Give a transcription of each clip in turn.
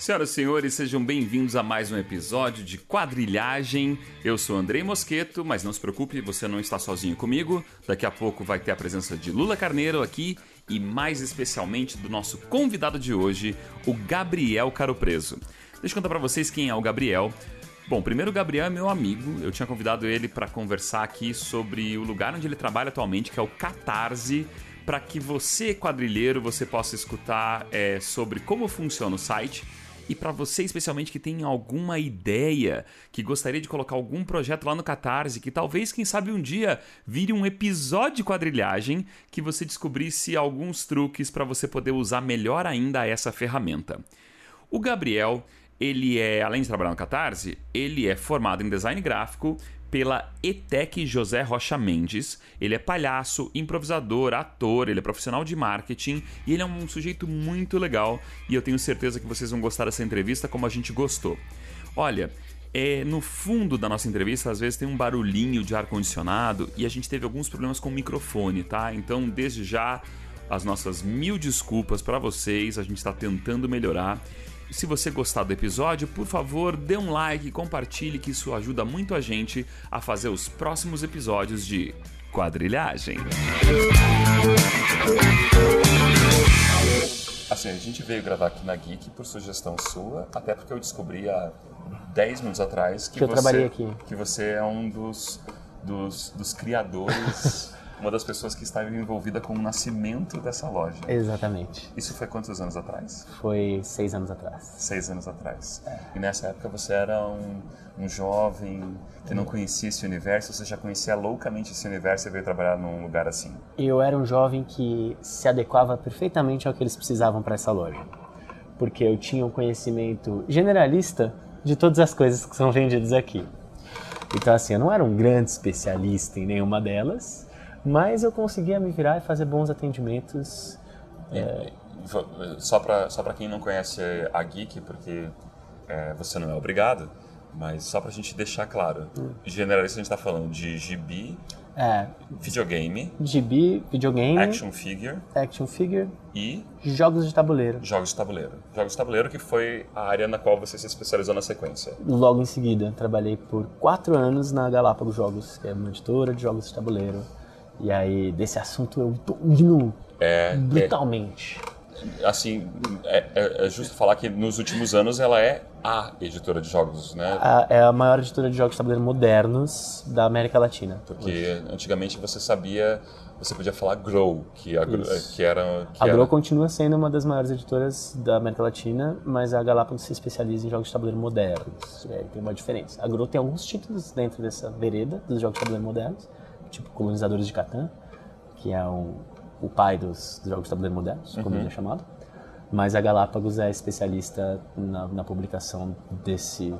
Senhoras e senhores, sejam bem-vindos a mais um episódio de Quadrilhagem. Eu sou Andrei Mosqueto, mas não se preocupe, você não está sozinho comigo. Daqui a pouco vai ter a presença de Lula Carneiro aqui e mais especialmente do nosso convidado de hoje, o Gabriel Caro Preso. Deixa eu contar para vocês quem é o Gabriel. Bom, primeiro o Gabriel é meu amigo. Eu tinha convidado ele para conversar aqui sobre o lugar onde ele trabalha atualmente, que é o Catarse para que você, quadrilheiro, você possa escutar é, sobre como funciona o site e para você, especialmente, que tem alguma ideia, que gostaria de colocar algum projeto lá no Catarse, que talvez, quem sabe, um dia vire um episódio de quadrilhagem, que você descobrisse alguns truques para você poder usar melhor ainda essa ferramenta. O Gabriel, ele é, além de trabalhar no Catarse, ele é formado em design gráfico, pela ETEC José Rocha Mendes. Ele é palhaço, improvisador, ator, ele é profissional de marketing e ele é um sujeito muito legal e eu tenho certeza que vocês vão gostar dessa entrevista como a gente gostou. Olha, é, no fundo da nossa entrevista, às vezes tem um barulhinho de ar-condicionado e a gente teve alguns problemas com o microfone, tá? Então, desde já, as nossas mil desculpas para vocês, a gente está tentando melhorar. Se você gostar do episódio, por favor, dê um like, compartilhe, que isso ajuda muito a gente a fazer os próximos episódios de Quadrilhagem. Assim, a gente veio gravar aqui na Geek por sugestão sua, até porque eu descobri há 10 minutos atrás que, que eu você, trabalhei aqui. que você é um dos, dos, dos criadores uma das pessoas que estava envolvida com o nascimento dessa loja. Exatamente. Isso foi quantos anos atrás? Foi seis anos atrás. Seis anos atrás. É. E nessa época você era um, um jovem que não conhecia esse universo, você já conhecia loucamente esse universo e veio trabalhar num lugar assim? Eu era um jovem que se adequava perfeitamente ao que eles precisavam para essa loja. Porque eu tinha um conhecimento generalista de todas as coisas que são vendidas aqui. Então, assim, eu não era um grande especialista em nenhuma delas, mas eu conseguia me virar e fazer bons atendimentos. E, é... Só para só quem não conhece a Geek, porque é, você não é obrigado, mas só para a gente deixar claro, hum. generalista a gente está falando de gibi, é, videogame, gibi, videogame, action figure, action figure e jogos de tabuleiro. Jogos de tabuleiro. Jogos de tabuleiro que foi a área na qual você se especializou na sequência. Logo em seguida, trabalhei por quatro anos na Galápagos Jogos, que é uma editora de jogos de tabuleiro e aí, desse assunto eu tô indo é, brutalmente. É, assim, é, é, é, justo falar que nos últimos anos ela é a editora de jogos, né? A, é a maior editora de jogos de tabuleiro modernos da América Latina. Porque hoje. antigamente você sabia, você podia falar Grow, que, a, que era... Que a era... Grow continua sendo uma das maiores editoras da América Latina, mas a Galápagos se especializa em jogos de tabuleiro modernos. É, tem uma diferença. A Grow tem alguns títulos dentro dessa vereda dos jogos de tabuleiro modernos, tipo Colonizadores de Catan, que é o, o pai dos, dos jogos de tabuleiro modernos, como uhum. ele é chamado. Mas a Galápagos é especialista na, na, publicação desse,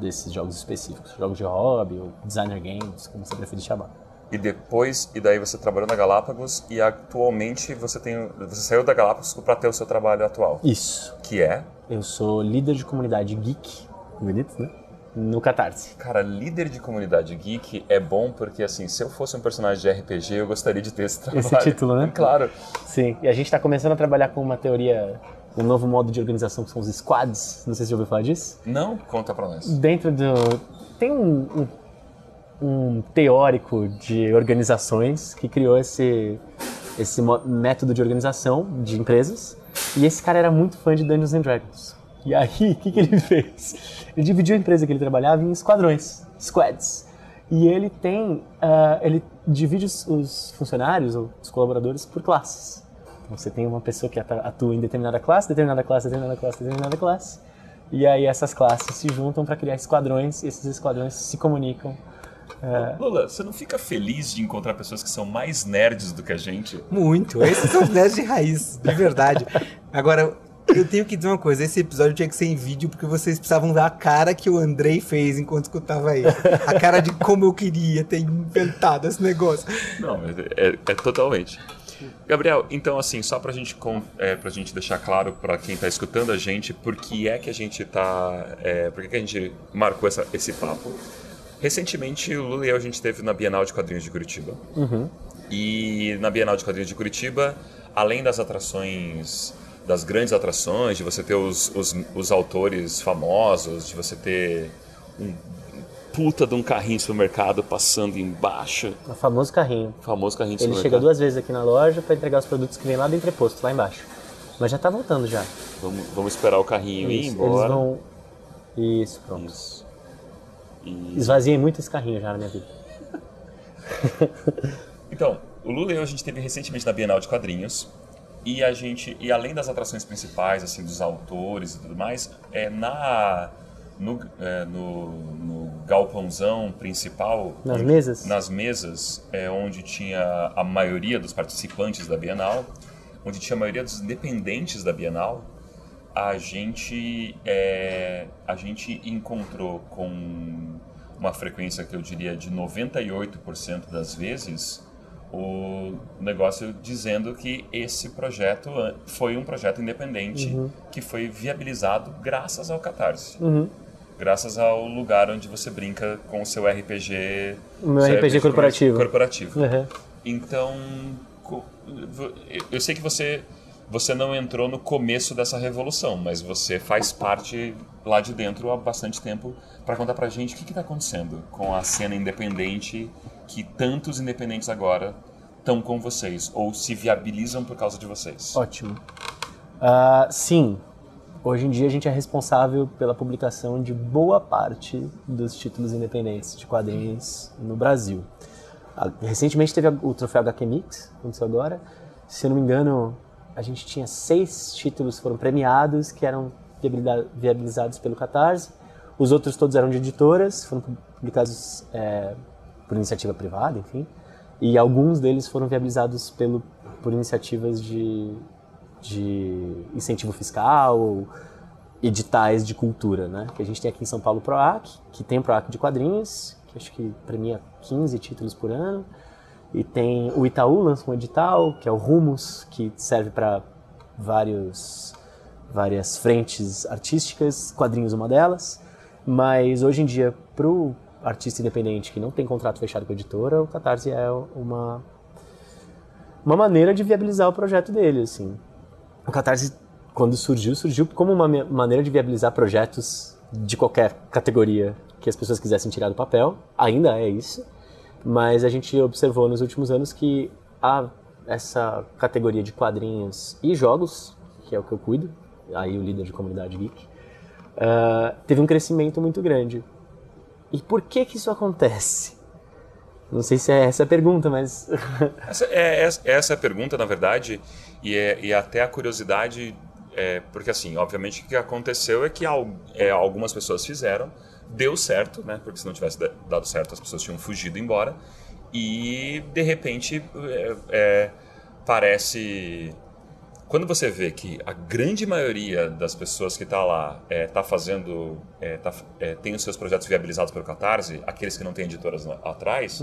desses jogos específicos, jogos de hobby ou designer games, como você preferir chamar. E depois, e daí você trabalhou na Galápagos e atualmente você tem, você saiu da Galápagos para ter o seu trabalho atual. Isso. Que é? Eu sou líder de comunidade geek, bonito, né? No Catarse. Cara, líder de comunidade geek é bom porque, assim, se eu fosse um personagem de RPG, eu gostaria de ter esse trabalho. Esse título, né? Claro. Sim, e a gente está começando a trabalhar com uma teoria, um novo modo de organização que são os squads. Não sei se já ouviu falar disso. Não? Conta pra nós. Dentro do... Tem um, um, um teórico de organizações que criou esse, esse método de organização de empresas e esse cara era muito fã de Dungeons and Dragons. E aí, o que, que ele fez? Ele dividiu a empresa que ele trabalhava em esquadrões, squads. E ele tem, uh, ele divide os, os funcionários ou os colaboradores por classes. Então você tem uma pessoa que atua em determinada classe, determinada classe, determinada classe, determinada classe. E aí essas classes se juntam para criar esquadrões e esses esquadrões se comunicam. Uh... Lula, você não fica feliz de encontrar pessoas que são mais nerds do que a gente? Muito. Esses são os nerds de raiz, de verdade. Agora, eu tenho que dizer uma coisa, esse episódio tinha que ser em vídeo porque vocês precisavam ver a cara que o Andrei fez enquanto escutava aí. A cara de como eu queria ter inventado esse negócio. Não, é, é, é totalmente. Gabriel, então assim, só pra gente, é, pra gente deixar claro para quem tá escutando a gente, por que é que a gente tá. É, por que, que a gente marcou essa, esse papo? Recentemente, o Lula e eu a gente esteve na Bienal de Quadrinhos de Curitiba. Uhum. E na Bienal de Quadrinhos de Curitiba, além das atrações das grandes atrações, de você ter os, os, os autores famosos, de você ter um puta de um carrinho de supermercado passando embaixo. O famoso carrinho. O famoso carrinho de Ele chega duas vezes aqui na loja para entregar os produtos que vem lá do entreposto, lá embaixo. Mas já tá voltando já. Vamos, vamos esperar o carrinho ir Isso, embora. Eles vão... Isso, pronto. Isso. E- Esvaziei muito esse carrinho já na minha vida. Então, o Lula e eu a gente teve recentemente na Bienal de Quadrinhos e a gente e além das atrações principais assim dos autores e tudo mais, é na no, é, no, no galpãozão principal Nas onde- mesas? nas mesas é onde tinha a maioria dos participantes da Bienal, onde tinha a maioria dos independentes da Bienal, a gente é, a gente encontrou com uma frequência que eu diria de 98% das vezes o negócio dizendo que esse projeto foi um projeto independente que foi viabilizado graças ao Catarse. Graças ao lugar onde você brinca com o seu RPG. Meu seu RPG corporativo. corporativo. Uhum. Então, eu sei que você você não entrou no começo dessa revolução, mas você faz parte lá de dentro há bastante tempo para contar pra gente o que está acontecendo com a cena independente que tantos independentes agora estão com vocês ou se viabilizam por causa de vocês. Ótimo. Ah, sim, hoje em dia a gente é responsável pela publicação de boa parte dos títulos independentes de quadrinhos no Brasil. Ah, Recentemente teve o troféu HQ Mix, aconteceu agora. Se eu não me engano, a gente tinha seis títulos que foram premiados, que eram viabilizados pelo Catarse. Os outros todos eram de editoras, foram publicados é, por iniciativa privada, enfim. E alguns deles foram viabilizados pelo, por iniciativas de, de incentivo fiscal ou editais de cultura, né? Que a gente tem aqui em São Paulo o PROAC, que tem o PROAC de quadrinhos, que acho que premia 15 títulos por ano. E tem o Itaú lança um edital, que é o Rumos, que serve para vários várias frentes artísticas, quadrinhos uma delas. Mas hoje em dia, artista independente que não tem contrato fechado com a editora, o Catarse é uma uma maneira de viabilizar o projeto dele, assim. O Catarse, quando surgiu, surgiu como uma maneira de viabilizar projetos de qualquer categoria que as pessoas quisessem tirar do papel. Ainda é isso. Mas a gente observou nos últimos anos que a, essa categoria de quadrinhos e jogos, que é o que eu cuido, aí o líder de comunidade geek, ah, teve um crescimento muito grande. E por que que isso acontece? Não sei se é essa a pergunta, mas Essa é, essa- essa é a pergunta, na verdade, e, é, e até a curiosidade, é, porque assim, obviamente o que aconteceu é que al- é, algumas pessoas fizeram, deu certo, né? Porque se não tivesse da- dado certo, as pessoas tinham fugido embora, e de repente é, é, parece. Quando você vê que a grande maioria das pessoas que está lá está fazendo, é, tá, é, tem os seus projetos viabilizados pelo Catarse, aqueles que não têm editoras lá atrás,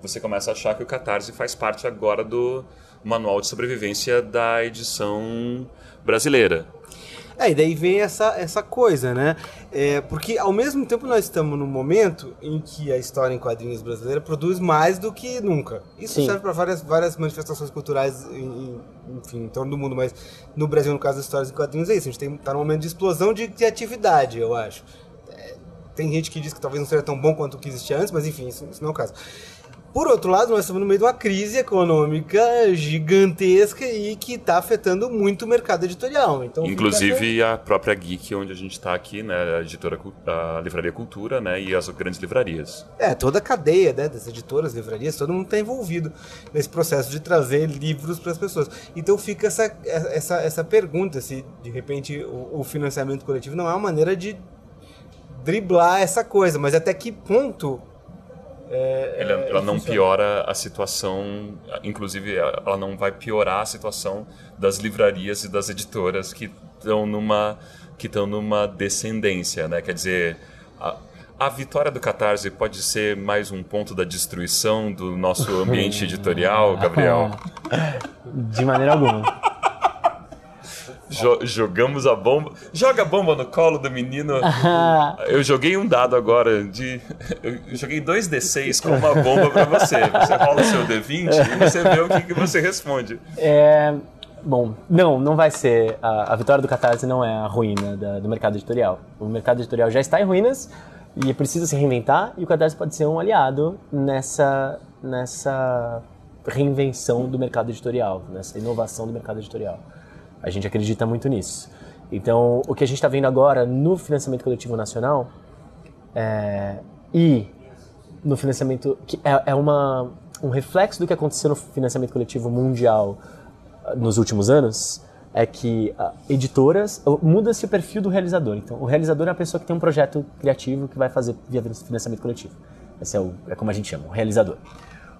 você começa a achar que o Catarse faz parte agora do manual de sobrevivência da edição brasileira. É, e daí vem essa, essa coisa, né? É, porque ao mesmo tempo nós estamos num momento em que a história em quadrinhos brasileira produz mais do que nunca. Isso Sim. serve para várias, várias manifestações culturais, em, em- enfim, em torno do mundo, mas no Brasil, no caso das histórias em quadrinhos, é isso. A gente tem, tá num momento de explosão de criatividade, eu acho. É, tem gente que diz que talvez não seja tão bom quanto o que existia antes, mas enfim, isso, isso não é o caso. Por outro lado, nós estamos no meio de uma crise econômica gigantesca e que está afetando muito o mercado editorial. Então, Inclusive a própria Geek, onde a gente está aqui, né, a editora, a Livraria Cultura, né, e as grandes livrarias. É, toda a cadeia né, das editoras, livrarias, todo mundo está envolvido nesse processo de trazer livros para as pessoas. Então fica essa, essa, essa pergunta se de repente o, o financiamento coletivo não é uma maneira de driblar essa coisa, mas até que ponto. É, Ela, é, ela não funciona? piora a situação, inclusive ela não vai piorar a situação das livrarias e das editoras que estão numa que estão numa descendência, né? Quer dizer, a, a vitória do Catarse pode ser mais um ponto da destruição do nosso ambiente editorial, Gabriel. de maneira alguma. Jo- jogamos a bomba. Joga a bomba no colo do menino. Eu joguei um dado agora de. Eu joguei dois D6 com uma bomba pra você. Você rola seu D20 e você vê o que, que você responde. É, Bom, não, não vai ser. A, a vitória do Catarse não é a ruína da- do mercado editorial. O mercado editorial já está em ruínas e precisa se reinventar e o Catarse pode ser um aliado nessa, nessa reinvenção do mercado editorial, nessa inovação do mercado editorial. A gente acredita muito nisso. Então, o que a gente está vendo agora no financiamento coletivo nacional é, e no financiamento que é, é uma, um reflexo do que aconteceu no financiamento coletivo mundial ah, nos últimos anos é que ah, editoras muda-se o perfil do realizador. Então, o realizador é a pessoa que tem um projeto criativo que vai fazer via financiamento coletivo. Esse é, o, é como a gente chama, o realizador.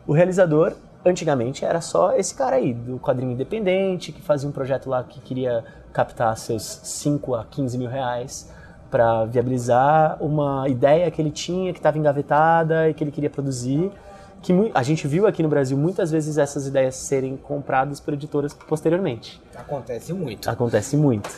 O realizador, antigamente, era só esse cara aí, do quadrinho independente, que fazia um projeto lá que queria captar seus 5 a 15 mil reais para viabilizar uma ideia que ele tinha, que estava engavetada e que ele queria produzir. Que a gente viu aqui no Brasil muitas vezes essas ideias serem compradas por editoras posteriormente. Acontece muito. Acontece muito.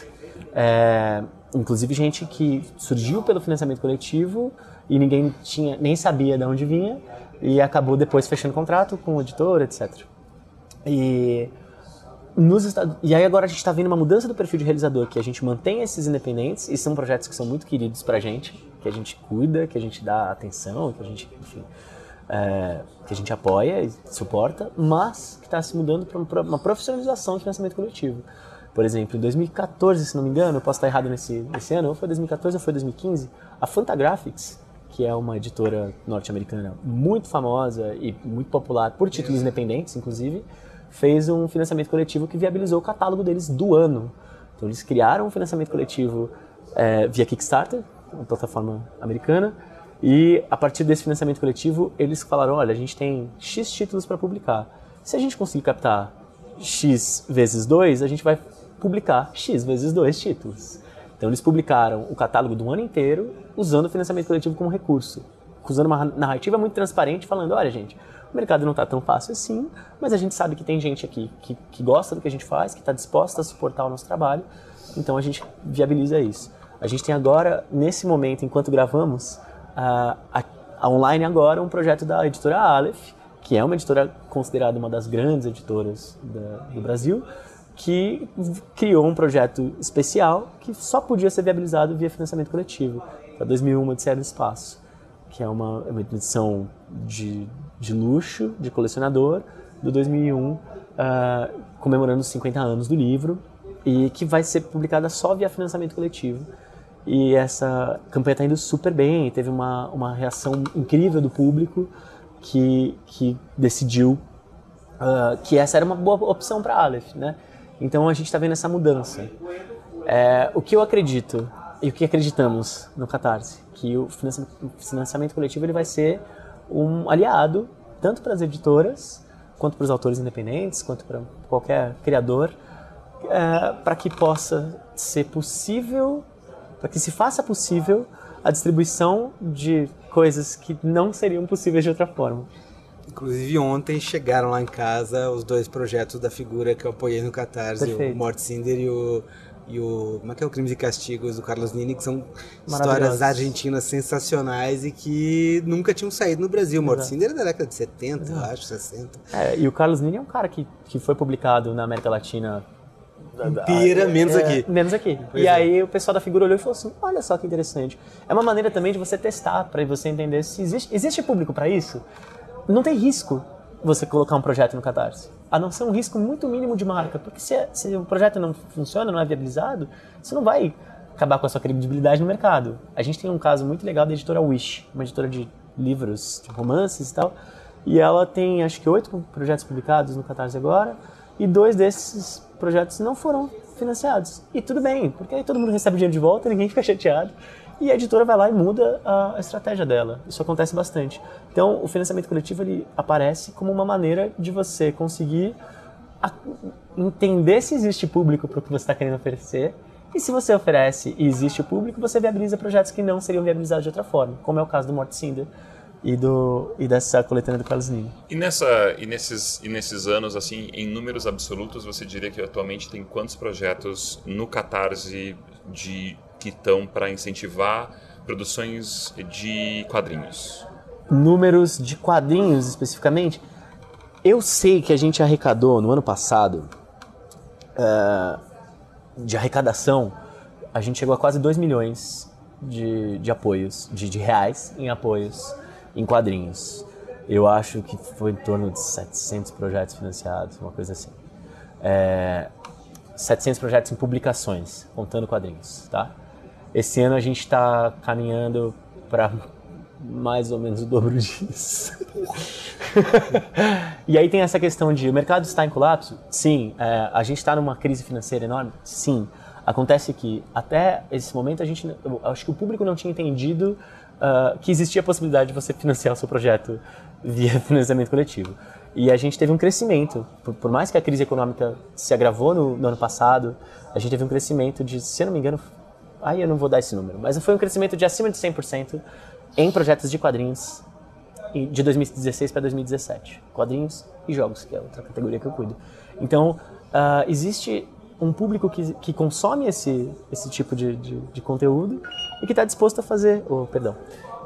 É, inclusive gente que surgiu pelo financiamento coletivo e ninguém tinha nem sabia de onde vinha e acabou depois fechando contrato com o editor, etc. E nos e aí agora a gente está vendo uma mudança do perfil de realizador, que a gente mantém esses independentes e são projetos que são muito queridos pra gente, que a gente cuida, que a gente dá atenção, que a gente, enfim, é, que a gente apoia e suporta, mas que está se mudando para uma profissionalização do financiamento coletivo. Por exemplo, em 2014, se não me engano, eu posso estar errado nesse, nesse ano, ou foi 2014 ou foi 2015, a Fantagraphics, que é uma editora norte-americana muito famosa e muito popular por títulos independentes, inclusive, fez um financiamento coletivo que viabilizou o catálogo deles do ano. Então eles criaram um financiamento coletivo é, via Kickstarter, uma plataforma americana, e a partir desse financiamento coletivo eles falaram, olha, a gente tem X títulos para publicar. Se a gente conseguir captar X vezes 2, a gente vai publicar X vezes 2 títulos. Então eles publicaram o catálogo do ano inteiro usando o financiamento coletivo como recurso, usando uma narrativa muito transparente, falando, olha gente, o mercado não está tão fácil assim, mas a gente sabe que tem gente aqui que, que gosta do que a gente faz, que está disposta a suportar o nosso trabalho, então a gente viabiliza isso. A gente tem agora, nesse momento, enquanto gravamos, a, a, a online agora um projeto da editora Aleph, que é uma editora considerada uma das grandes editoras da, do Brasil, que criou um projeto especial que só podia ser viabilizado via financiamento coletivo, para 2001 Odisseia do Espaço, que é uma, é uma edição de, de luxo, de colecionador, do 2001, uh, comemorando os 50 anos do livro, e que vai ser publicada só via financiamento coletivo. E essa campanha está indo super bem, teve uma, uma reação incrível do público que, que decidiu uh, que essa era uma boa opção para Aleph, né? Então a gente está vendo essa mudança. É, o que eu acredito e o que acreditamos no Catarse, que o financiamento, coletivo ele vai ser um aliado tanto para as editoras quanto para os autores independentes, quanto para qualquer criador, é, para que possa ser possível, para que se faça possível a distribuição de coisas que não seriam possíveis de outra forma. Inclusive ontem chegaram lá em casa os dois projetos da figura que eu apoiei no Catarse, Perfeito. o Morte Cinder e o, e o. Como é que é o Crimes e Castigos do Carlos Nini, que são histórias argentinas sensacionais e que nunca tinham saído no Brasil. Morte Exato. Cinder é da década de 70, eu acho, 60. É, e o Carlos Nini é um cara que, que foi publicado na América Latina Inteira, menos É, aqui. Menos aqui. Pois e é. aí o pessoal da figura olhou e falou assim: olha só que interessante. É uma maneira também de você testar, para você entender se existe, existe público para isso. Não tem risco você colocar um projeto no Catarse. A não ser um risco muito mínimo de marca. Porque se, se o projeto não funciona, não é viabilizado, você não vai acabar com a sua credibilidade no mercado. A gente tem um caso muito legal da editora Wish, uma editora de livros, de romances e tal. E ela tem, acho que, oito projetos publicados no Catarse agora. E dois desses projetos não foram financiados. E tudo bem, porque aí todo mundo recebe dinheiro de volta, ninguém fica chateado. E a editora vai lá e muda a estratégia dela. Isso acontece bastante. Então, o financiamento coletivo ele aparece como uma maneira de você conseguir entender se existe público para o que você está querendo oferecer. E se você oferece e existe o público, você viabiliza projetos que não seriam viabilizados de outra forma, como é o caso do Morte Cinder e, do, e dessa coletânea do Carlos Nini. E, nessa, e, nesses, e nesses anos, assim, em números absolutos, você diria que atualmente tem quantos projetos no Catarse de, que estão para incentivar produções de quadrinhos? números de quadrinhos especificamente, eu sei que a gente arrecadou no ano passado uh, de arrecadação, a gente chegou a quase 2 milhões de, de apoios, de, de reais em apoios em quadrinhos. Eu acho que foi em torno de 700 projetos financiados, uma coisa assim. É, 700 projetos em publicações, contando quadrinhos, tá? Esse ano a gente está caminhando para mais ou menos o dobro disso. e aí tem essa questão de o mercado está em colapso? Sim. É, a gente está numa crise financeira enorme? Sim. Acontece que até esse momento a gente, acho que o público não tinha entendido uh, que existia a possibilidade de você financiar o seu projeto via financiamento coletivo. E a gente teve um crescimento, por, por mais que a crise econômica se agravou no, no, ano passado, a gente teve um crescimento de, se eu não me engano, aí eu não vou dar esse número, mas foi um crescimento de acima de 100% em projetos de quadrinhos de 2016 para 2017. Quadrinhos e jogos, que é outra categoria que eu cuido. Então, uh, existe um público que, que consome esse, esse tipo de, de, de conteúdo e que está disposto a fazer, oh, perdão,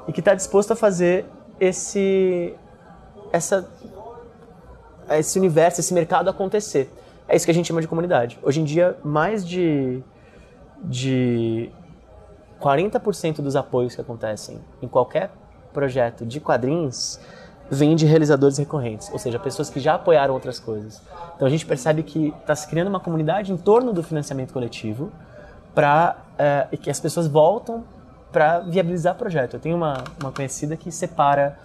e que está disposto a fazer esse, essa, esse universo, esse mercado acontecer. É isso que a gente chama de comunidade. Hoje em dia, mais de, de 40% dos apoios que acontecem em qualquer projeto de quadrinhos vem de realizadores recorrentes, ou seja, pessoas que já apoiaram outras coisas. Então a gente percebe que está se criando uma comunidade em torno do financiamento coletivo para é, eh, que as pessoas voltam para viabilizar o projeto. Eu tenho uma, uma conhecida que separa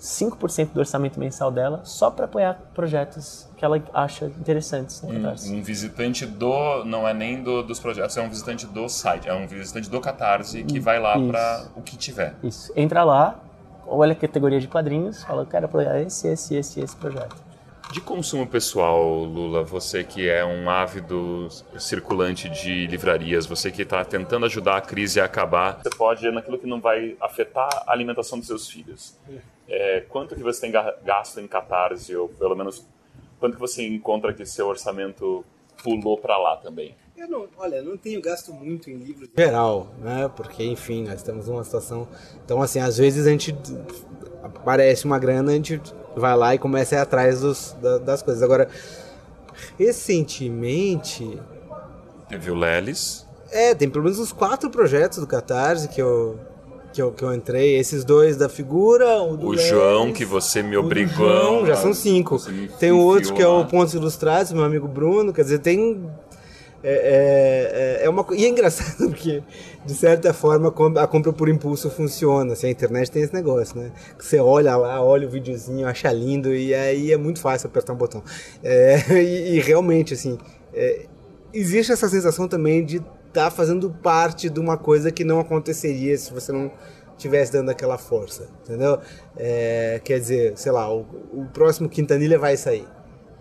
5% do orçamento mensal dela só para apoiar projetos que ela acha interessantes no Catarse. Um, um visitante do, não é nem do, dos projetos, é um visitante do site, é um visitante do Catarse que vai lá para o que tiver. Isso. Entra lá, olha a categoria de quadrinhos, fala, eu quero apoiar esse, esse, esse, esse projeto. De consumo pessoal, Lula, você que é um ávido circulante de livrarias, você que está tentando ajudar a crise a acabar, você pode ir naquilo que não vai afetar a alimentação dos seus filhos. É, quanto que você tem gasto em catarse, ou pelo menos quanto que você encontra que seu orçamento pulou para lá também? Eu não, olha, não tenho gasto muito em livros geral, né? Porque, enfim, nós estamos numa situação. Então, assim, às vezes a gente aparece uma grana, a gente vai lá e começa a ir atrás dos, da, das coisas. Agora, recentemente. Teve o Lelis. É, tem pelo menos uns quatro projetos do Catarse que eu, que eu, que eu entrei. Esses dois da figura. O, o João, que você me obrigou. João, já são cinco. Tem o outro que é o Pontos Ilustrados, meu amigo Bruno. Quer dizer, tem é, é, é, é, uma e é engraçado porque de certa forma a compra por impulso funciona assim, a internet tem esse negócio né? Você olha lá olha o videozinho acha lindo e aí é muito fácil apertar um botão. É, e, e, realmente assim é, existe essa sensação também de estar tá fazendo parte de uma coisa que não aconteceria se você não tivesse dando aquela força entendeu? É, quer dizer sei lá o, o próximo Quintanilha vai sair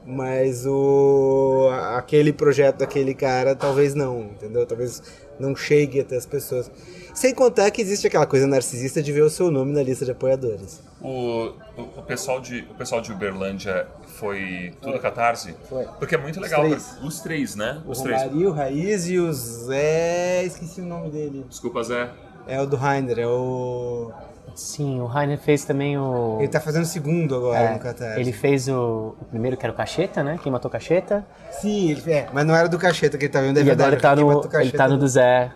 mas o aquele projeto daquele cara talvez não, entendeu? Talvez não chegue até as pessoas. Sem contar que existe aquela coisa narcisista de ver o seu nome na lista de apoiadores. O, o, o pessoal, de, o pessoal de Uberlândia foi tudo foi. catarse? Foi. Porque é muito legal. Os três, os três né? O os Romário, três. o Raiz e o Zé... Esqueci o nome dele. Desculpa, Zé. É o do Rainer, é o... Sim, o Rainer fez também o. Ele tá fazendo o segundo agora é, no Catarse. Ele fez o, o, primeiro que era o Cacheta, né? Quem matou Cacheta. Sim, ele, é, mas não era do Cacheta que ele tá vendo, é e verdade. Agora ele tá, no, ele tá no do Zé.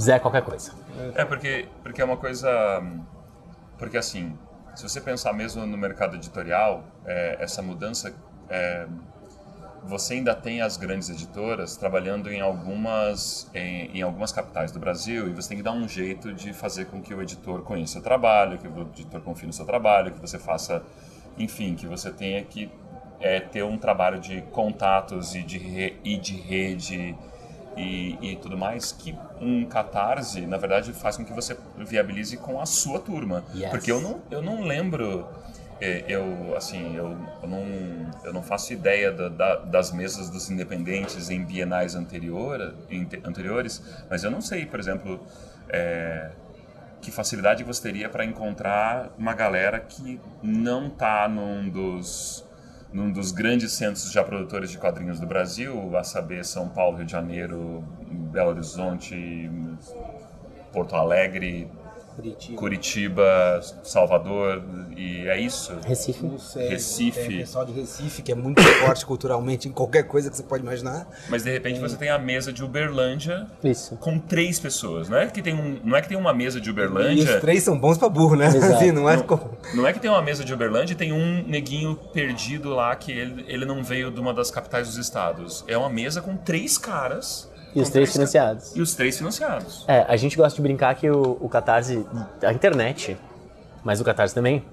Zé qualquer coisa. É, porque, porque é uma coisa. Porque assim, se você pensar mesmo no mercado editorial, é, essa mudança. É, você ainda tem as grandes editoras trabalhando em algumas, em, em, algumas capitais do Brasil e você tem que dar um jeito de fazer com que o editor conheça o trabalho, que o editor confie no seu trabalho, que você faça, enfim, que você tenha que é, ter um trabalho de contatos e de, re, e de rede e, e, tudo mais, que um catarse, na verdade, faz com que você viabilize com a sua turma. Yes. Porque eu não, eu não lembro eu assim eu, eu, não eu não faço ideia da, da, das mesas dos independentes em bienais anteriores mas eu não sei por exemplo é, que facilidade você teria para encontrar uma galera que não está num dos num dos grandes centros já produtores de quadrinhos do Brasil, a saber São Paulo, Rio de Janeiro, Belo Horizonte, Porto Alegre, Curitiba. Curitiba, Salvador, e é isso? Recife. Não sei. Recife. Tem pessoal de Recife que é muito forte culturalmente em qualquer coisa que você pode imaginar. Mas de repente você tem a mesa de Uberlândia Isso. com três pessoas. Não é que tem, um, não é que tem uma mesa de E os Uberlândia. três são bons pra burro, né? Exato. Assim, não é Não, não é que tem uma mesa de Uberlândia e tem um neguinho perdido lá que ele, ele não veio de uma das capitais dos estados. É uma mesa com três caras. E os três financiados. E os três financiados. É, a gente gosta de brincar que o, o Catarse, a internet, mas o Catarse também,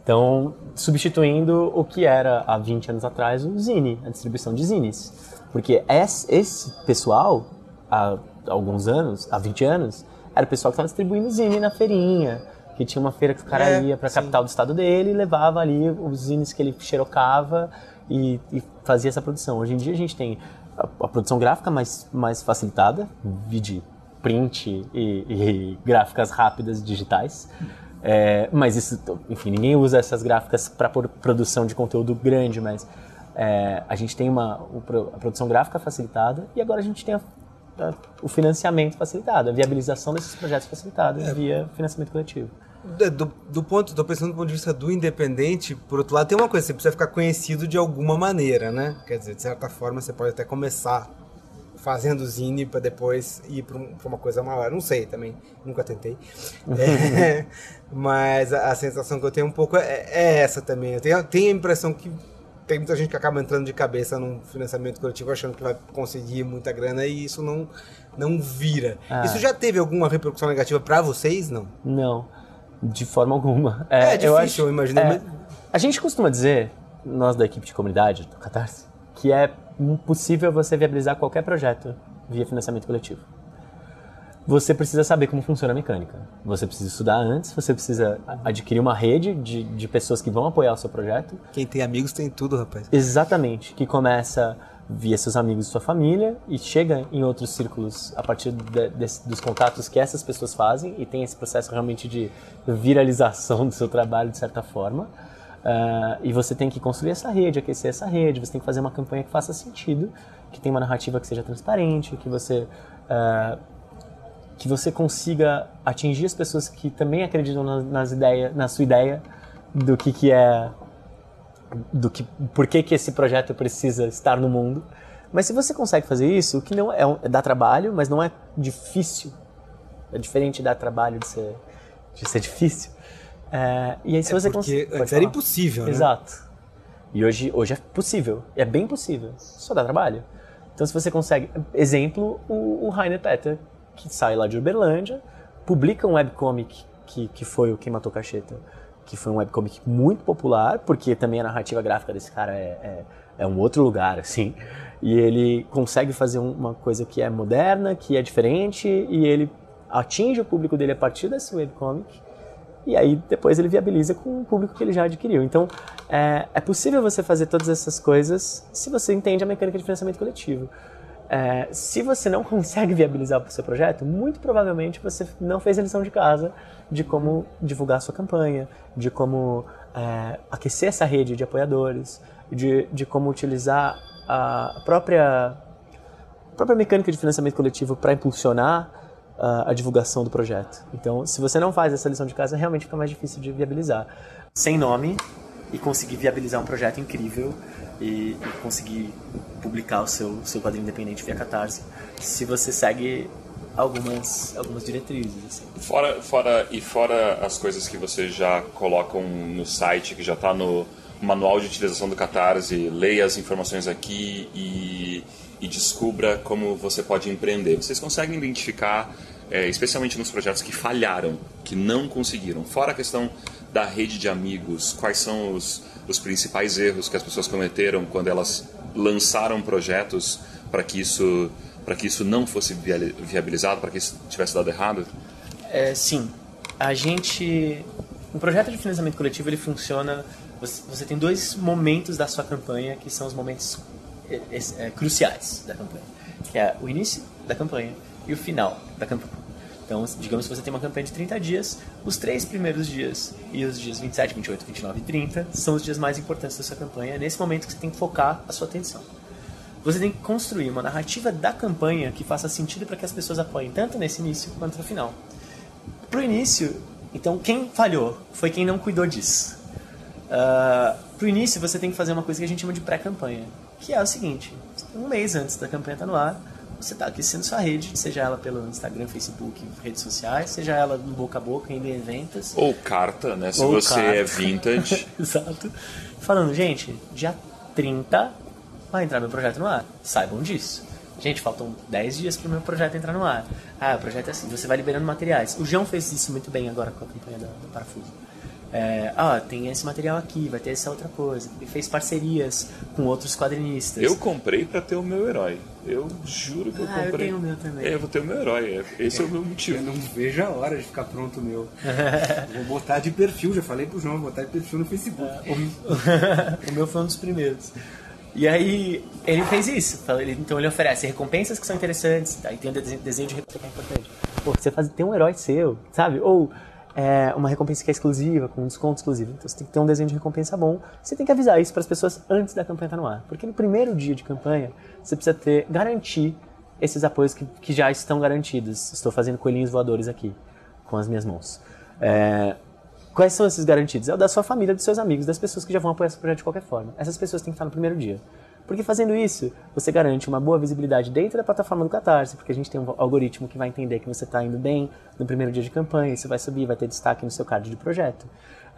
estão substituindo o que era há 20 anos atrás o Zine, a distribuição de zines. Porque esse, esse pessoal, há alguns anos, há 20 anos, era o pessoal que estava distribuindo zine na feirinha, que tinha uma feira que o cara É, ia para a capital do estado dele e levava ali os zines que ele xerocava e, e fazia essa produção. Hoje em dia a gente tem a, a produção gráfica mais, mais facilitada, vide print e, e gráficas rápidas digitais. É, mas isso, enfim, ninguém usa essas gráficas para produção de conteúdo grande, mas é, a gente tem uma a produção gráfica facilitada e agora a gente tem a- a- o financiamento facilitado, a viabilização desses projetos facilitados via financiamento coletivo. Do, do- do ponto, tô pensando do ponto de vista do independente, por outro lado, tem uma coisa, você precisa ficar conhecido de alguma maneira, né? Quer dizer, de certa forma, você pode até começar fazendo zine para depois ir para uma coisa maior. Não sei também, nunca tentei. É, mas a, a sensação que eu tenho um pouco é, é essa também. Eu tenho, tenho a impressão que tem muita gente que acaba entrando de cabeça num financiamento coletivo achando que vai conseguir muita grana e isso não, não vira. Ah. Isso já teve alguma repercussão negativa para vocês? Não. Não, de forma alguma. É, eu difícil, eu imaginei, é, mas- A gente costuma dizer, nós da equipe de comunidade do Catarse, que é impossível você viabilizar qualquer projeto via financiamento coletivo. Você precisa saber como funciona a mecânica. Você precisa estudar antes, você precisa adquirir uma rede de, de pessoas que vão apoiar o seu projeto. Quem tem amigos tem tudo, rapaz. Exatamente, que começa via seus amigos e sua família e chega em outros círculos a partir de- desse- dos contatos que essas pessoas fazem e tem esse processo realmente de viralização do seu trabalho de certa forma. Ah, e você tem que construir essa rede, aquecer essa rede, você tem que fazer uma campanha que faça sentido, que tenha uma narrativa que seja transparente, que você ah, que você consiga atingir as pessoas que também acreditam na- nas ideias, na sua ideia do que, que é do que por que, que esse projeto precisa estar no mundo. Mas se você consegue fazer isso, o que não é, é dá trabalho, mas não é difícil. É diferente de dar trabalho de ser, de ser difícil. É, e aí se você Porque consegue. antes era impossível, né? Exato. E hoje, hoje é possível. É bem possível. Só dá trabalho. Então, se você consegue. Exemplo, o, o Rainer Petter, que sai lá de Uberlândia, publica um webcomic que, que foi o Quem Matou Cacheta. Que foi um webcomic muito popular, porque também a narrativa gráfica desse cara é, é, é um outro lugar, assim. E ele consegue fazer um- uma coisa que é moderna, que é diferente, e ele atinge o público dele a partir desse webcomic. E aí depois ele viabiliza com o público que ele já adquiriu. Então é, é possível você fazer todas essas coisas se você entende a mecânica de financiamento coletivo. É, se você não consegue viabilizar o seu projeto, muito provavelmente você não fez a lição de casa de como divulgar a sua campanha, de como é, aquecer essa rede de apoiadores, de, de como utilizar a própria a própria mecânica de financiamento coletivo para impulsionar ah, a divulgação do projeto. Então, se você não faz essa lição de casa, realmente fica mais difícil de viabilizar. Sem nome e conseguir viabilizar um projeto incrível e, e conseguir publicar o seu, seu quadrinho independente via Catarse, se você segue algumas, algumas diretrizes. assim. Fora, fora, e fora as coisas que vocês já colocam no site, que já está no manual de utilização do Catarse, leia as informações aqui e, e descubra como você pode empreender. Vocês conseguem identificar, é, especialmente nos projetos que falharam, que não conseguiram, fora a questão da rede de amigos, quais são os, os principais erros que as pessoas cometeram quando elas lançaram projetos para que isso para que isso não fosse viabilizado, para que isso tivesse dado errado? É, sim, a gente. Um projeto de financiamento coletivo ele funciona. Você, você tem dois momentos da sua campanha que são os momentos é, é, é, cruciais da campanha, que é o início da campanha e o final da campanha. Então, digamos que você tem uma campanha de 30 dias, os três primeiros dias e os dias 27, 28, 29 e 30 são os dias mais importantes da sua campanha. É nesse momento que você tem que focar a sua atenção. Você tem que construir uma narrativa da campanha que faça sentido para que as pessoas apoiem tanto nesse início quanto no final. pro início, então quem falhou foi quem não cuidou disso. Uh, pro início, você tem que fazer uma coisa que a gente chama de pré-campanha, que é o seguinte: um mês antes da campanha estar tá no ar, você está aquecendo sua rede, seja ela pelo Instagram, Facebook, redes sociais, seja ela no boca a boca, em eventos. Ou carta, né? Se você carta. é vintage. Exato. Falando, gente, dia 30 vai entrar meu projeto no ar. Saibam disso. Gente, faltam 10 dias para o meu projeto entrar no ar. Ah, o projeto é assim, você vai liberando materiais. O João fez isso muito bem agora com a campanha do Parafuso é, ah, tem esse material aqui, vai ter essa outra coisa. Ele fez parcerias com outros quadrinistas. Eu comprei para ter o meu herói. Eu juro que eu ah, comprei. eu tenho o meu também. É, eu vou ter o meu herói. É, esse é, é o meu motivo. Eu não vejo a hora de ficar pronto o meu. vou botar de perfil, já falei pro João, vou botar de perfil no Facebook. É, o meu foi um dos primeiros. E aí ele fez isso. Então ele oferece recompensas que são interessantes. Aí tem o desenho de recompensa que é importante. Pô, você faz, tem um herói seu, sabe? Ou é, uma recompensa que é exclusiva, com um desconto exclusivo. Então você tem que ter um desenho de recompensa bom. Você tem que avisar isso para as pessoas antes da campanha estar no ar. Porque no primeiro dia de campanha, você precisa ter, garantir esses apoios que, que já estão garantidos. Estou fazendo coelhinhos voadores aqui, com as minhas mãos. É, quais são esses garantidos? É o da sua família, dos seus amigos, das pessoas que já vão apoiar esse projeto de qualquer forma. Essas pessoas têm que estar no primeiro dia. Porque fazendo isso, você garante uma boa visibilidade dentro da plataforma do Catarse, porque a gente tem um algoritmo que vai entender que você está indo bem no primeiro dia de campanha, isso vai subir, vai ter destaque no seu card de projeto.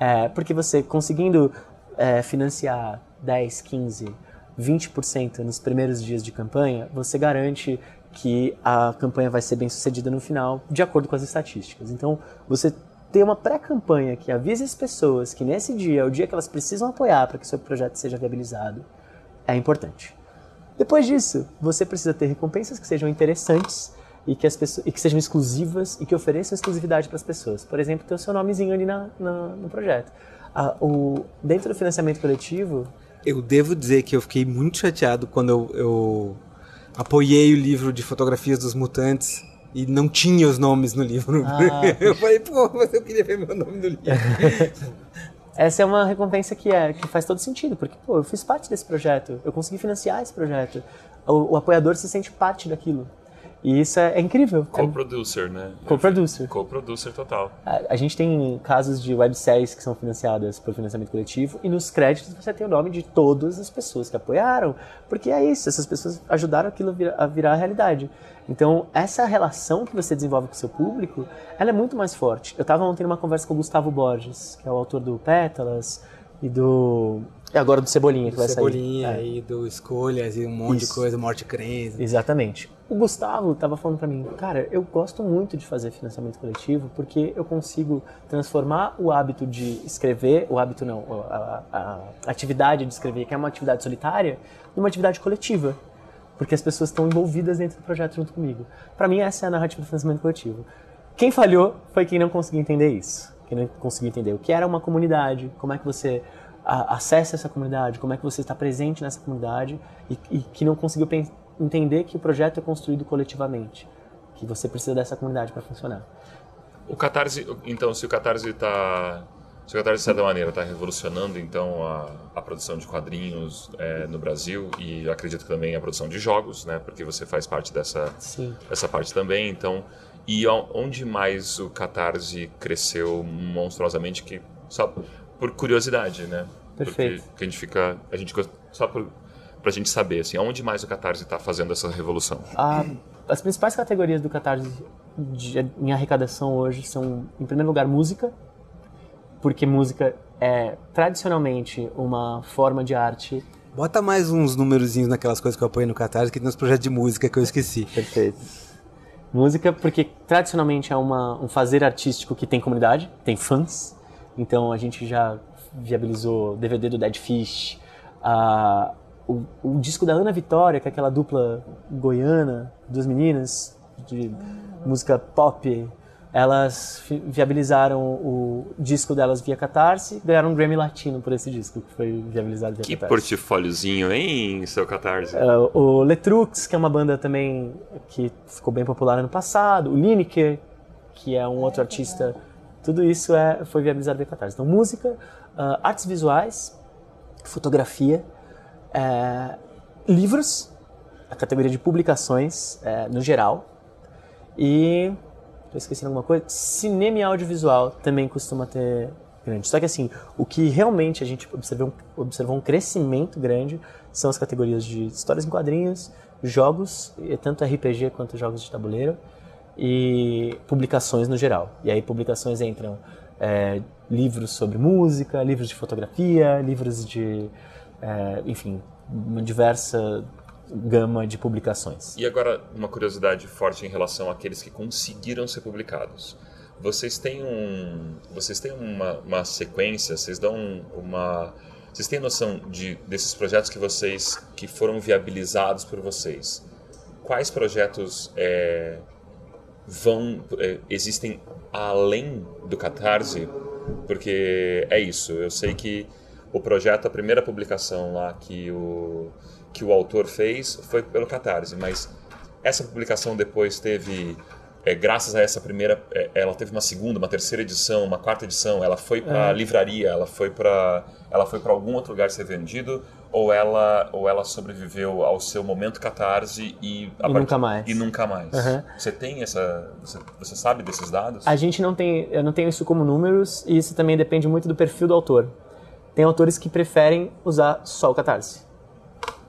É, porque você conseguindo é, financiar 10, 15, 20% nos primeiros dias de campanha, você garante que a campanha vai ser bem sucedida no final, de acordo com as estatísticas. Então, você ter uma pré-campanha que avise as pessoas que nesse dia é o dia que elas precisam apoiar para que seu projeto seja viabilizado é importante. Depois disso, você precisa ter recompensas que sejam interessantes e que, as pessoas, e que sejam exclusivas e que ofereçam exclusividade para as pessoas. Por exemplo, ter o seu nomezinho ali na, na no projeto. Ah, o, dentro do financiamento coletivo. Eu devo dizer que eu fiquei muito chateado quando eu, eu apoiei o livro de fotografias dos mutantes e não tinha os nomes no livro. Ah, eu falei, pô, mas eu queria ver meu nome no livro. essa é uma recompensa que, é, que faz todo sentido, porque pô, eu fiz parte desse projeto, eu consegui financiar esse projeto. O, o apoiador se sente parte daquilo. E isso é, é incrível. Co-producer, né? Co-producer. Co-producer total. A, a, gente tem casos de webséries que são financiadas por financiamento coletivo e nos créditos você tem o nome de todas as pessoas que apoiaram, porque é isso, essas pessoas ajudaram aquilo a virar, a virar realidade. Então, essa relação que você desenvolve com o seu público, ela é muito mais forte. Eu estava ontem numa conversa com o Gustavo Borges, que é o autor do Pétalas e do e agora do Cebolinha, que do vai Cebolinha sair. Cebolinha é. e do Escolhas e um monte Isso. de coisa, Morte Crença. Exatamente. O Gustavo estava falando para mim, cara, eu gosto muito de fazer financiamento coletivo porque eu consigo transformar o hábito de escrever, o hábito não, a, a, a atividade de escrever, que é uma atividade solitária, numa atividade coletiva. Porque as pessoas estão envolvidas dentro do projeto junto comigo. Para mim, essa é a narrativa do financiamento coletivo. Quem falhou foi quem não conseguiu entender isso. Quem não conseguiu entender o que era uma comunidade, como é que você a, acessa essa comunidade, como é que você está presente nessa comunidade e, e que não conseguiu entender que o projeto é construído coletivamente, que você precisa dessa comunidade para funcionar. O Catarse, então, se o Catarse está se o Catarse, de certa maneira, está revolucionando então a, a, produção de quadrinhos é, no Brasil e acredito que também a produção de jogos, né? Porque você faz parte dessa, Sim. dessa parte também. Então, e onde mais o Catarse cresceu monstruosamente que só por curiosidade, né? Perfeito. Porque a gente fica, a gente só por para a gente saber assim, aonde mais o Catarse está fazendo essa revolução. Ah, as principais categorias do Catarse de, em arrecadação hoje são, em primeiro lugar, música, porque música é tradicionalmente uma forma de arte. Bota mais uns númerozinhos naquelas coisas que eu apoio no Catarse, que tem uns projetos de música que eu esqueci. Perfeito. Música, porque tradicionalmente é uma, um fazer artístico que tem comunidade, tem fãs. Então a gente já viabilizou DVD do Dead Fish, a, o, o, disco da Ana Vitória, que é aquela dupla goiana, duas meninas de música pop, elas viabilizaram o disco delas via Catarse, ganharam um Grammy Latino por esse disco, que foi viabilizado via que Catarse. Que portfóliozinho, hein, seu Catarse? Uh, o Letrux, que é uma banda também que ficou bem popular ano passado, o Lineker, que é um outro artista tudo isso é, foi viabilizado via Catarse. Então, música, uh, artes visuais, fotografia, é, livros, a categoria de publicações é, no geral, e Tô esquecendo alguma coisa? Cinema e audiovisual também costuma ter grande. Só que assim, o que realmente a gente observou, observou um crescimento grande são as categorias de histórias em quadrinhos, jogos, tanto RPG quanto jogos de tabuleiro, e publicações no geral. E aí publicações entram é, livros sobre música, livros de fotografia, livros de, é, enfim, uma diversa gama de publicações. E agora, uma curiosidade forte em relação àqueles que conseguiram ser publicados. Vocês têm um, vocês têm uma, uma sequência, vocês dão uma, vocês têm noção de desses projetos que vocês que foram viabilizados por vocês? Quais projetos é, vão é, existem além do Catarse? Porque é isso. Eu sei que o projeto, a primeira publicação lá que o que o autor fez foi pelo Catarse, mas essa publicação depois teve, é, graças a essa primeira, é, ela teve uma segunda, uma terceira edição, uma quarta edição, ela foi para é. livraria, ela foi para, ela foi para algum outro lugar ser vendido, ou ela, ou ela sobreviveu ao seu momento Catarse e, e part... nunca mais. E nunca mais. Uhum. Você tem essa, você, você sabe desses dados? A gente não tem, eu não tenho isso como números e isso também depende muito do perfil do autor. Tem autores que preferem usar só o Catarse.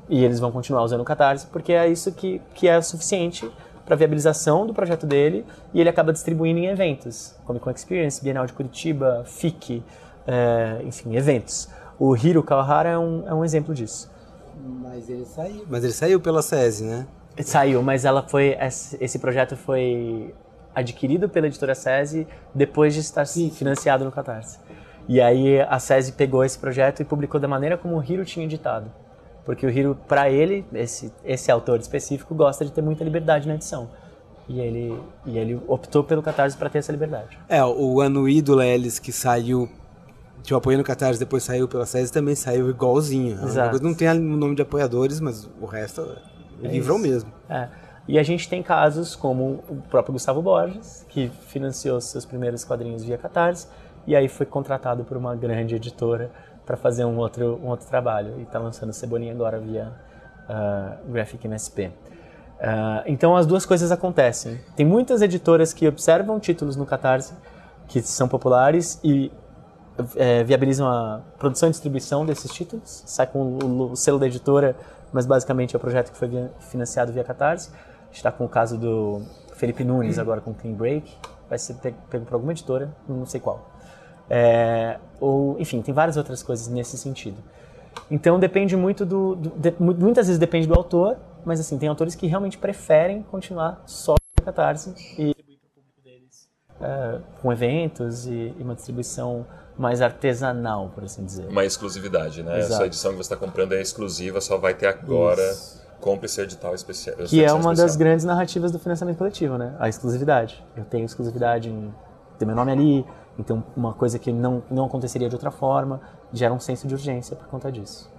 E eles vão continuar usando o Catarse porque é isso que, que é suficiente para viabilização do projeto dele e ele acaba distribuindo em eventos, Comic Con Experience, Bienal de Curitiba, FIC, é, enfim, eventos. O Hiro Kawahara é um, é um exemplo disso. Mas ele saiu. Mas ele saiu pela SESI, né? Saiu, mas ela foi esse projeto foi adquirido pela editora SESI depois de estar sim, financiado no Catarse. E aí a SESI pegou esse projeto e publicou da maneira como o Hiro tinha editado. Porque o Hiro, para ele, esse, esse autor específico, gosta de ter muita liberdade na edição. E ele, e ele optou pelo Catarse para ter essa liberdade. É, o Ano Ídolo Ellis, que saiu, apoiando o Catarse, depois saiu pela SESI, também saiu igualzinho. É Exato. Não tem o nome de apoiadores, mas o resto é, é mesmo. É. E a gente tem casos como o próprio Gustavo Borges, que financiou seus primeiros quadrinhos via Catarse, e aí foi contratado por uma grande editora para fazer um outro, um outro trabalho. E está lançando Cebolinha agora via uh, Graphic MSP. Uh, ah, então as duas coisas acontecem. Tem muitas editoras que observam títulos no Catarse que são populares e é, viabilizam a produção e distribuição desses títulos. Sai com o, o, selo da editora, mas basicamente é o projeto que foi via, financiado via Catarse. A gente está com o caso do Felipe Nunes agora com Clean Break. Vai ser pego por alguma editora, não sei qual. É, ou, enfim, tem várias outras coisas nesse sentido. Então depende muito do, do de, muitas vezes depende do autor, mas assim tem autores que realmente preferem continuar só no Catarse e é, com eventos e, e, uma distribuição mais artesanal, por assim dizer. Uma exclusividade, né? Exato. Essa edição que você está comprando é exclusiva, só vai ter agora. Isso. Compre esse edital especial. Que é uma especial. das grandes narrativas do financiamento coletivo, né? A exclusividade. Eu tenho exclusividade em ter meu nome ali, então, uma coisa que não, não aconteceria de outra forma gera um senso de urgência por conta disso.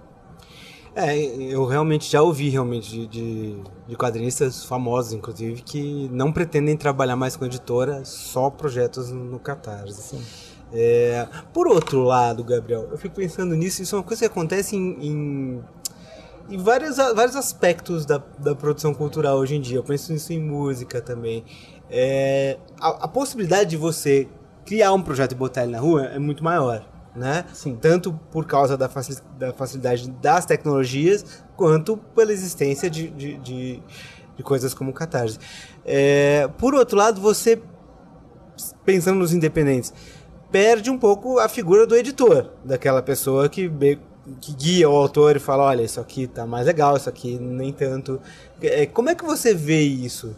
É, eu realmente já ouvi realmente de, de, de, quadrinistas famosos, inclusive, que não pretendem trabalhar mais com editora, só projetos no Catarse. Sim. É, por outro lado, Gabriel, eu fico pensando nisso, isso é uma coisa que acontece em, em, em vários, vários aspectos da, da produção cultural hoje em dia. Eu penso nisso em música também. É, a, a possibilidade de você criar um projeto e botar ele na rua é muito maior. Né? Sim. Tanto por causa da, facilidade das tecnologias, quanto pela existência de, de, de, de coisas como o Catarse. É, por outro lado, você, pensando nos independentes, perde um pouco a figura do editor, daquela pessoa que, que guia o autor e fala: olha, isso aqui tá mais legal, isso aqui nem tanto. É, como é que você vê isso?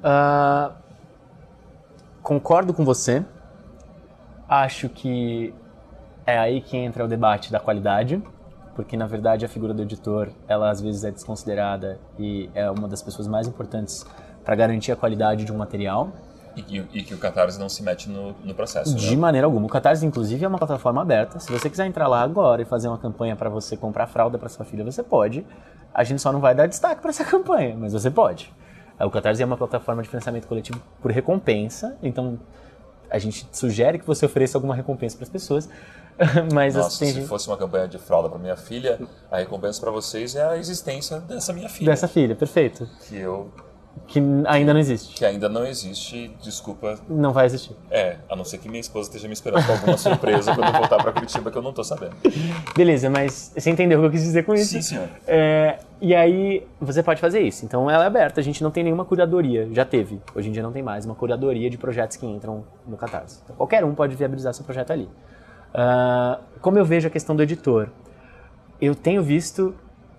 Uh concordo com você. Acho que é aí que entra o debate da qualidade, porque na verdade a figura do editor, ela às vezes é desconsiderada e é uma das pessoas mais importantes para garantir a qualidade de um material. E que, e que, o Catarse não se mete no, no processo. De né? maneira alguma. O Catarse, inclusive, é uma plataforma aberta. Se você quiser entrar lá agora e fazer uma campanha para você comprar fralda para sua filha, você pode. A gente só não vai dar destaque para essa campanha, mas você pode. O Catarse é uma plataforma de financiamento coletivo por recompensa, então a gente sugere que você ofereça alguma recompensa para as pessoas. Mas Nossa, assim, se fosse uma campanha de fralda para minha filha, a recompensa para vocês é a existência dessa minha filha. Dessa filha, perfeito. Que eu Que ainda não existe. Que ainda não existe, desculpa. Não vai existir. É, a não ser que minha esposa esteja me esperando com alguma surpresa quando eu voltar pra Curitiba que eu não tô sabendo. Beleza, mas você entendeu o que eu quis dizer com isso? Sim, senhor. É, e aí você pode fazer isso. Então ela é aberta, a gente não tem nenhuma curadoria. Já teve, hoje em dia não tem mais, uma curadoria de projetos que entram no Catarse. Então, qualquer um pode viabilizar seu projeto ali. Ah, como eu vejo a questão do editor? Eu tenho visto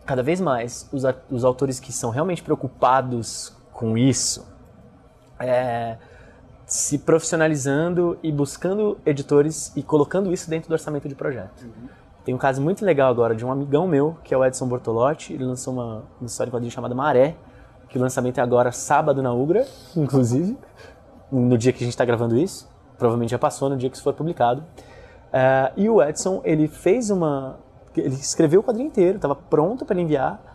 cada vez mais os, os autores que são realmente preocupados com isso é, se profissionalizando e buscando editores e colocando isso dentro do orçamento de projeto. Tem um caso muito legal agora de um amigão meu, que é o Edson Bortolotti. Ele lançou uma, uma história em quadrinho chamada Maré, que o lançamento é agora sábado na Ugra, inclusive, no dia que a gente está gravando isso. Provavelmente já passou no dia que isso for publicado. Ah, e o Edson, ele fez uma. Ele escreveu o quadrinho inteiro, estava pronto para enviar.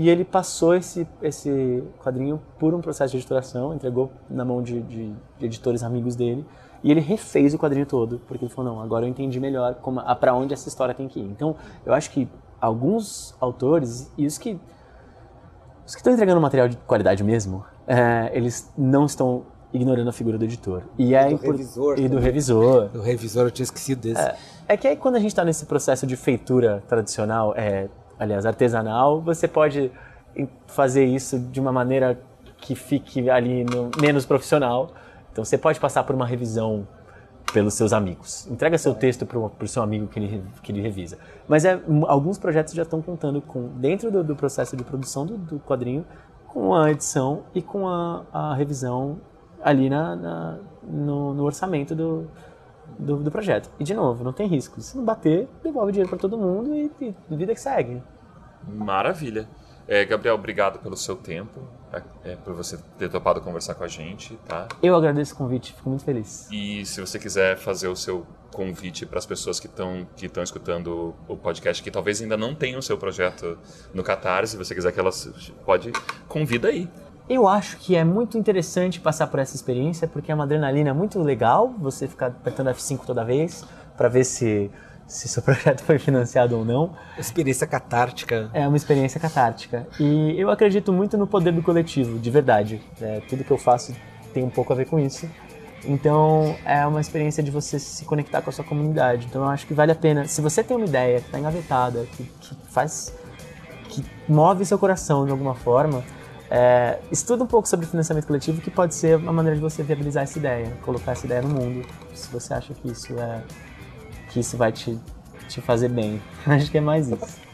E ele passou esse, esse quadrinho por um processo de editoração, entregou na mão de, de- de editores amigos dele. E ele refez o quadrinho todo, porque ele falou: não, agora eu entendi melhor como, para onde essa história tem que ir. Então, eu acho que alguns autores, e os que os que estão entregando material de qualidade mesmo, é, eles não estão ignorando a figura do editor. E, é do impor- revisor E do revisor. O revisor, eu tinha esquecido desse. É que aí quando a gente está nesse processo de feitura tradicional, é, aliás, artesanal, você pode fazer isso de uma maneira que fique ali no- menos profissional. Então você pode passar por uma revisão pelos seus amigos. Entrega seu texto para o seu amigo que ele, que ele revisa. Mas é, alguns projetos já estão contando com, dentro do, do processo de produção do, do quadrinho, com a edição e com a, a revisão ali na, na- no, no orçamento do, do, do projeto. E de novo, não tem risco. Se não bater, devolve dinheiro para todo mundo e, e vida que segue. Maravilha. É, Gabriel, obrigado pelo seu tempo, é, por você ter topado conversar com a gente, tá? Eu agradeço o convite, fico muito feliz. E se você quiser fazer o seu convite para as pessoas que estão que estão escutando o podcast que talvez ainda não tenham o seu projeto no Catarse, se você quiser que elas pode convida aí. Eu acho que é muito interessante passar por essa experiência porque é uma adrenalina muito legal você ficar apertando F5 toda vez para ver se se seu projeto foi financiado ou não. Experiência catártica. É uma experiência catártica. E eu acredito muito no poder do coletivo, de verdade. É, tudo que eu faço tem um pouco a ver com isso. Então, é uma experiência de você se conectar com a sua comunidade. Então, eu acho que vale a pena. Se você tem uma ideia que está engavetada, que, que faz. que move seu coração de alguma forma, é, estuda um pouco sobre financiamento coletivo, que pode ser uma maneira de você viabilizar essa ideia, colocar essa ideia no mundo. Se você acha que isso é. que isso vai te, te fazer bem. Acho que é mais isso.